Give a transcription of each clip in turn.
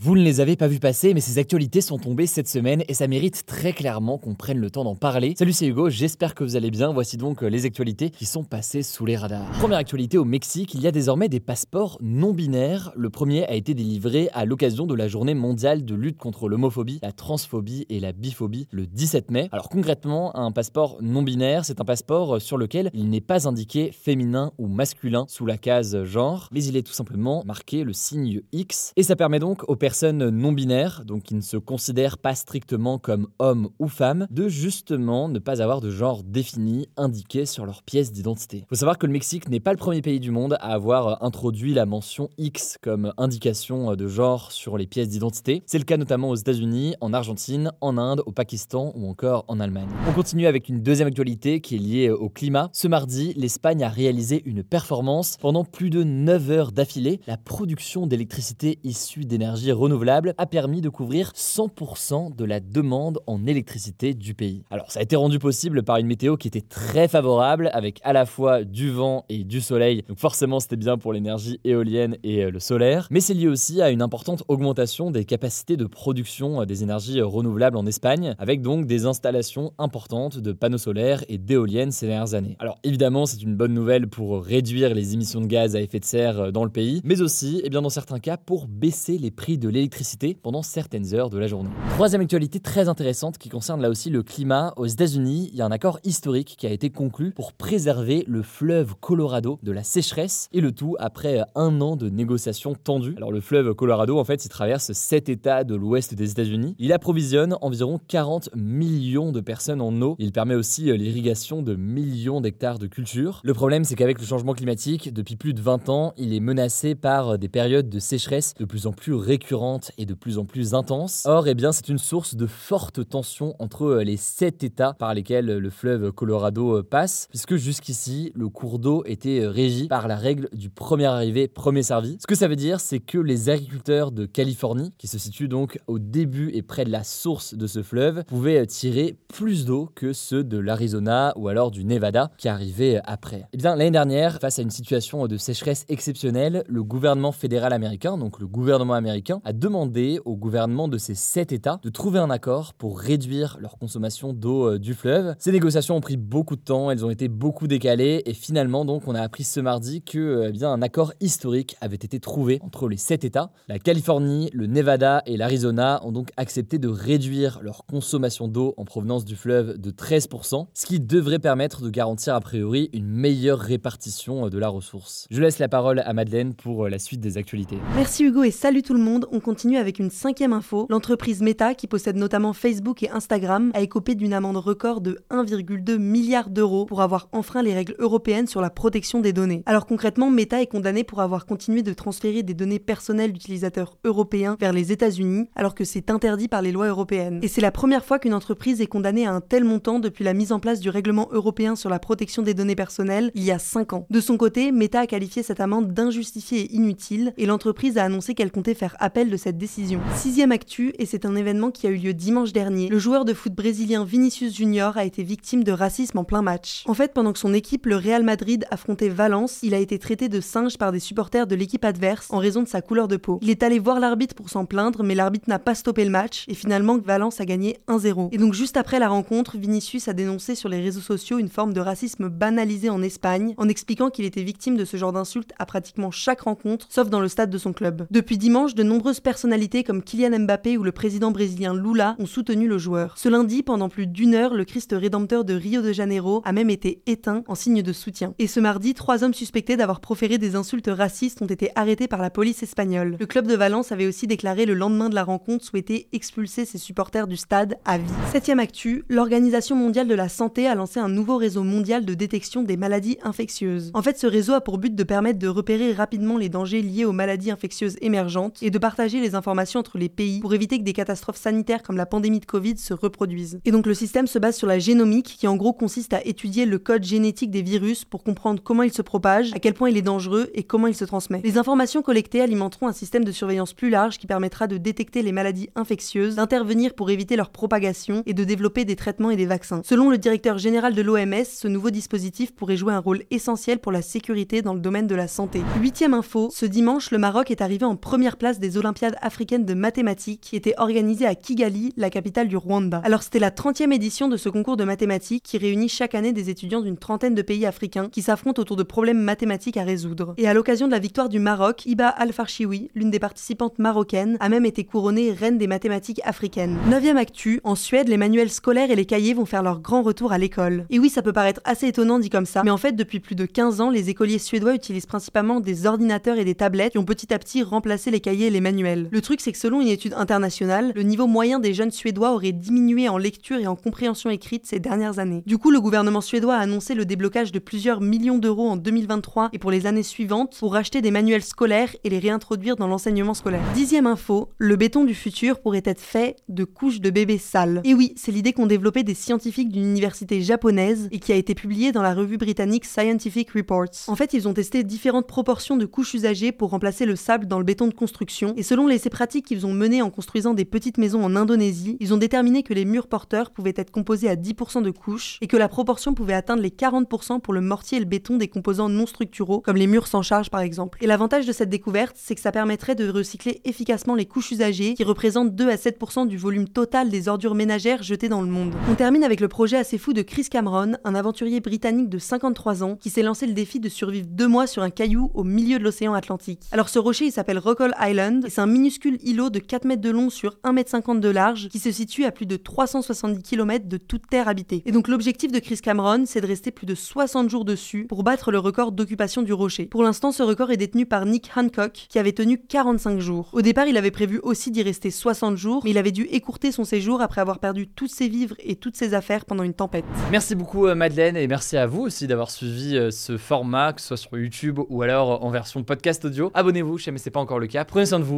Vous ne les avez pas vus passer, mais ces actualités sont tombées cette semaine et ça mérite très clairement qu'on prenne le temps d'en parler. Salut, c'est Hugo, j'espère que vous allez bien. Voici donc euh, les actualités qui sont passées sous les radars. Première actualité au Mexique, il y a désormais des passeports non binaires. Le premier a été délivré à l'occasion de la journée mondiale de lutte contre l'homophobie, la transphobie et la biphobie le 17 mai. Alors concrètement, un passeport non binaire, c'est un passeport sur lequel il n'est pas indiqué féminin ou masculin sous la case genre, mais il est tout simplement marqué le signe X et ça permet donc aux personnes non binaires, donc qui ne se considèrent pas strictement comme hommes ou femmes, de justement ne pas avoir de genre défini indiqué sur leur pièce d'identité. Il faut savoir que le Mexique n'est pas le premier pays du monde à avoir introduit la mention X comme indication de genre sur les pièces d'identité. C'est le cas notamment aux États-Unis, en Argentine, en Inde, au Pakistan ou encore en Allemagne. On continue avec une deuxième actualité qui est liée au climat. Ce mardi, l'Espagne a réalisé une performance pendant plus de 9 heures d'affilée. La production d'électricité issue d'énergie renouvelable a permis de couvrir 100% de la demande en électricité du pays. Alors ça a été rendu possible par une météo qui était très favorable avec à la fois du vent et du soleil. Donc forcément c'était bien pour l'énergie éolienne et euh, le solaire, mais c'est lié aussi à une importante augmentation des capacités de production euh, des énergies renouvelables en Espagne avec donc des installations importantes de panneaux solaires et d'éoliennes ces dernières années. Alors évidemment, c'est une bonne nouvelle pour réduire les émissions de gaz à effet de serre euh, dans le pays, mais aussi et eh bien dans certains cas pour baisser les prix de l'électricité pendant certaines heures de la journée. Troisième actualité très intéressante qui concerne là aussi le climat. Aux États-Unis, il y a un accord historique qui a été conclu pour préserver le fleuve Colorado de la sécheresse et le tout après un an de négociations tendues. Alors le fleuve Colorado, en fait, il traverse sept États de l'ouest des États-Unis. Il approvisionne environ 40 millions de personnes en eau. Il permet aussi l'irrigation de millions d'hectares de cultures. Le problème, c'est qu'avec le changement climatique, depuis plus de 20 ans, il est menacé par des périodes de sécheresse de plus en plus récurrentes et de plus en plus intense. Or, eh bien, c'est une source de fortes tensions entre euh, les sept États par lesquels le fleuve Colorado euh, passe, puisque jusqu'ici, le cours d'eau était euh, régi par la règle du premier arrivé, premier servi. Ce que ça veut dire, c'est que les agriculteurs de Californie, qui se situent donc au début et près de la source de ce fleuve, pouvaient tirer plus d'eau que ceux de l'Arizona ou alors du Nevada qui arrivaient après. Eh bien, l'année dernière, face à une situation de sécheresse exceptionnelle, le gouvernement fédéral américain, donc le gouvernement américain, a demandé au gouvernement de ces sept États de trouver un accord pour réduire leur consommation d'eau euh, du fleuve. Ces négociations ont pris beaucoup de temps, elles ont été beaucoup décalées et finalement donc on a appris ce mardi que euh, eh bien un accord historique avait été trouvé entre les sept États. La Californie, le Nevada et l'Arizona ont donc accepté de réduire leur consommation d'eau en provenance du fleuve de 13%, ce qui devrait permettre de garantir a priori une meilleure répartition euh, de la ressource. Je laisse la parole à Madeleine pour la suite des actualités. Merci Hugo et salut tout le monde on continue avec une cinquième info. L'entreprise Meta, qui possède notamment Facebook et Instagram, a écopé d'une amende record de 1,2 milliard d'euros pour avoir enfreint les règles européennes sur la protection des données. Alors concrètement, Meta est condamné pour avoir continué de transférer des données personnelles d'utilisateurs européens vers les États-Unis, alors que c'est interdit par les lois européennes. Et c'est la première fois qu'une entreprise est condamnée à un tel montant depuis la mise en place du règlement européen sur la protection des données personnelles il y a 5 ans. De son côté, Meta a qualifié cette amende d'injustifiée et inutile, et l'entreprise a annoncé qu'elle comptait faire appel de cette décision. Sixième actu, et c'est un événement qui a eu lieu dimanche dernier, le joueur de foot brésilien Vinicius Junior a été victime de racisme en plein match. En fait, pendant que son équipe, le Real Madrid, affrontait Valence, il a été traité de singe par des supporters de l'équipe adverse en raison de sa couleur de peau. Il est allé voir l'arbitre pour s'en plaindre, mais l'arbitre n'a pas stoppé le match, et finalement Valence a gagné 1-0. Et donc juste après la rencontre, Vinicius a dénoncé sur les réseaux sociaux une forme de racisme banalisé en Espagne, en expliquant qu'il était victime de ce genre d'insultes à pratiquement chaque rencontre, sauf dans le stade de son club. Depuis dimanche, de nombreux personnalités comme Kylian Mbappé ou le président brésilien Lula ont soutenu le joueur. Ce lundi, pendant plus d'une heure, le Christ rédempteur de Rio de Janeiro a même été éteint en signe de soutien. Et ce mardi, trois hommes suspectés d'avoir proféré des insultes racistes ont été arrêtés par la police espagnole. Le club de Valence avait aussi déclaré le lendemain de la rencontre souhaiter expulser ses supporters du stade à vie. Septième actu, l'Organisation mondiale de la santé a lancé un nouveau réseau mondial de détection des maladies infectieuses. En fait, ce réseau a pour but de permettre de repérer rapidement les dangers liés aux maladies infectieuses émergentes et de partager les informations entre les pays pour éviter que des catastrophes sanitaires comme la pandémie de Covid se reproduisent. Et donc le système se base sur la génomique qui en gros consiste à étudier le code génétique des virus pour comprendre comment il se propage, à quel point il est dangereux et comment il se transmet. Les informations collectées alimenteront un système de surveillance plus large qui permettra de détecter les maladies infectieuses, d'intervenir pour éviter leur propagation et de développer des traitements et des vaccins. Selon le directeur général de l'OMS, ce nouveau dispositif pourrait jouer un rôle essentiel pour la sécurité dans le domaine de la santé. Huitième info, ce dimanche, le Maroc est arrivé en première place des Africaines de mathématiques qui étaient organisées à Kigali, la capitale du Rwanda. Alors c'était la 30e édition de ce concours de mathématiques qui réunit chaque année des étudiants d'une trentaine de pays africains qui s'affrontent autour de problèmes mathématiques à résoudre. Et à l'occasion de la victoire du Maroc, Iba Al-Farshiwi, l'une des participantes marocaines, a même été couronnée reine des mathématiques africaines. Neuvième actu, en Suède, les manuels scolaires et les cahiers vont faire leur grand retour à l'école. Et oui, ça peut paraître assez étonnant dit comme ça, mais en fait, depuis plus de 15 ans, les écoliers suédois utilisent principalement des ordinateurs et des tablettes qui ont petit à petit remplacé les cahiers et les manuels. Le truc, c'est que selon une étude internationale, le niveau moyen des jeunes suédois aurait diminué en lecture et en compréhension écrite ces dernières années. Du coup, le gouvernement suédois a annoncé le déblocage de plusieurs millions d'euros en 2023 et pour les années suivantes pour racheter des manuels scolaires et les réintroduire dans l'enseignement scolaire. Dixième info, le béton du futur pourrait être fait de couches de bébés sales. Et oui, c'est l'idée qu'ont développé des scientifiques d'une université japonaise et qui a été publiée dans la revue britannique Scientific Reports. En fait, ils ont testé différentes proportions de couches usagées pour remplacer le sable dans le béton de construction et selon l'essai pratique qu'ils ont mené en construisant des petites maisons en Indonésie, ils ont déterminé que les murs porteurs pouvaient être composés à 10% de couches et que la proportion pouvait atteindre les 40% pour le mortier et le béton des composants non structuraux, comme les murs sans charge par exemple. Et l'avantage de cette découverte, c'est que ça permettrait de recycler efficacement les couches usagées, qui représentent 2 à 7% du volume total des ordures ménagères jetées dans le monde. On termine avec le projet assez fou de Chris Cameron, un aventurier britannique de 53 ans, qui s'est lancé le défi de survivre deux mois sur un caillou au milieu de l'océan Atlantique. Alors ce rocher, il s'appelle Rockall Island, et c'est un minuscule îlot de 4 mètres de long sur 1 mètre 50 de large, qui se situe à plus de 370 km de toute terre habitée. Et donc l'objectif de Chris Cameron, c'est de rester plus de 60 jours dessus pour battre le record d'occupation du rocher. Pour l'instant, ce record est détenu par Nick Hancock, qui avait tenu 45 jours. Au départ, il avait prévu aussi d'y rester 60 jours, mais il avait dû écourter son séjour après avoir perdu tous ses vivres et toutes ses affaires pendant une tempête. Merci beaucoup euh, Madeleine et merci à vous aussi d'avoir suivi euh, ce format, que ce soit sur YouTube ou alors en version podcast audio. Abonnez-vous, si jamais c'est pas encore le cas. Prenez soin de vous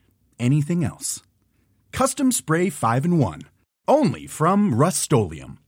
anything else. Custom Spray 5 in 1. Only from Rust-Oleum.